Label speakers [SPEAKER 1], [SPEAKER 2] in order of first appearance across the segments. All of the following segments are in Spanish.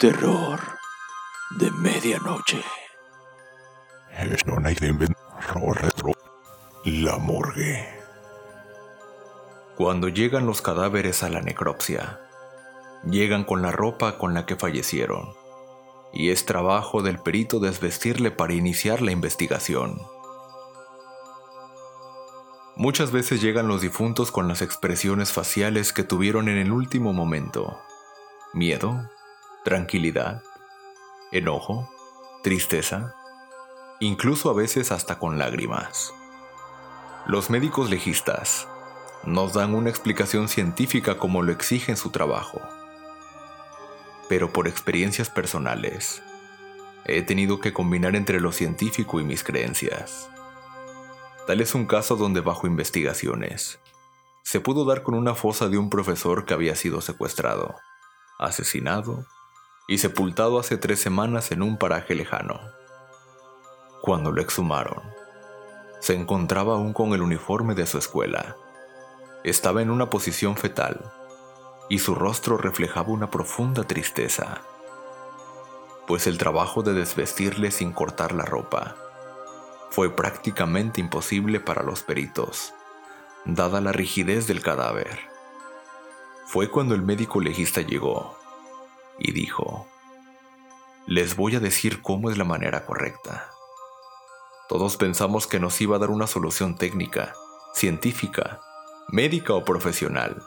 [SPEAKER 1] Terror de medianoche.
[SPEAKER 2] Es no hay de retro. La morgue.
[SPEAKER 3] Cuando llegan los cadáveres a la necropsia, llegan con la ropa con la que fallecieron, y es trabajo del perito desvestirle para iniciar la investigación. Muchas veces llegan los difuntos con las expresiones faciales que tuvieron en el último momento. Miedo, tranquilidad, enojo, tristeza, incluso a veces hasta con lágrimas. Los médicos legistas nos dan una explicación científica como lo exige en su trabajo. Pero por experiencias personales, he tenido que combinar entre lo científico y mis creencias. Tal es un caso donde bajo investigaciones, se pudo dar con una fosa de un profesor que había sido secuestrado, asesinado y sepultado hace tres semanas en un paraje lejano. Cuando lo exhumaron, se encontraba aún con el uniforme de su escuela. Estaba en una posición fetal y su rostro reflejaba una profunda tristeza, pues el trabajo de desvestirle sin cortar la ropa fue prácticamente imposible para los peritos, dada la rigidez del cadáver. Fue cuando el médico legista llegó y dijo, les voy a decir cómo es la manera correcta. Todos pensamos que nos iba a dar una solución técnica, científica, médica o profesional.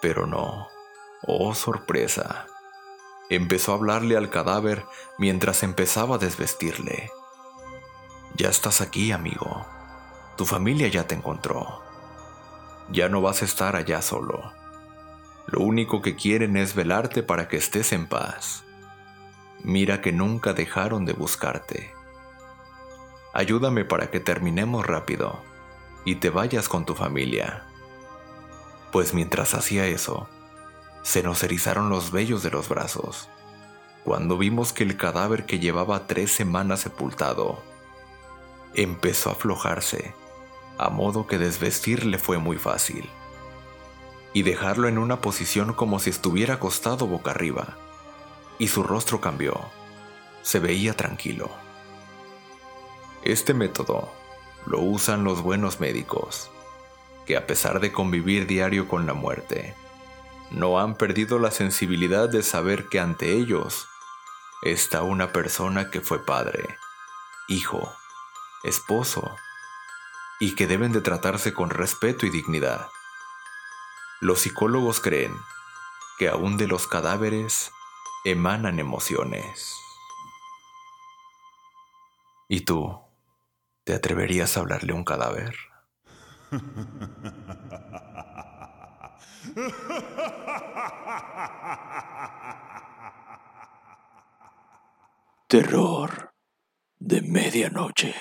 [SPEAKER 3] Pero no. Oh, sorpresa. Empezó a hablarle al cadáver mientras empezaba a desvestirle. Ya estás aquí, amigo. Tu familia ya te encontró. Ya no vas a estar allá solo. Lo único que quieren es velarte para que estés en paz. Mira que nunca dejaron de buscarte. Ayúdame para que terminemos rápido y te vayas con tu familia. Pues mientras hacía eso, se nos erizaron los vellos de los brazos, cuando vimos que el cadáver que llevaba tres semanas sepultado empezó a aflojarse, a modo que desvestirle fue muy fácil y dejarlo en una posición como si estuviera acostado boca arriba. Y su rostro cambió. Se veía tranquilo. Este método lo usan los buenos médicos, que a pesar de convivir diario con la muerte, no han perdido la sensibilidad de saber que ante ellos está una persona que fue padre, hijo, esposo, y que deben de tratarse con respeto y dignidad. Los psicólogos creen que aún de los cadáveres emanan emociones. ¿Y tú? ¿Te atreverías a hablarle a un cadáver?
[SPEAKER 1] Terror de medianoche.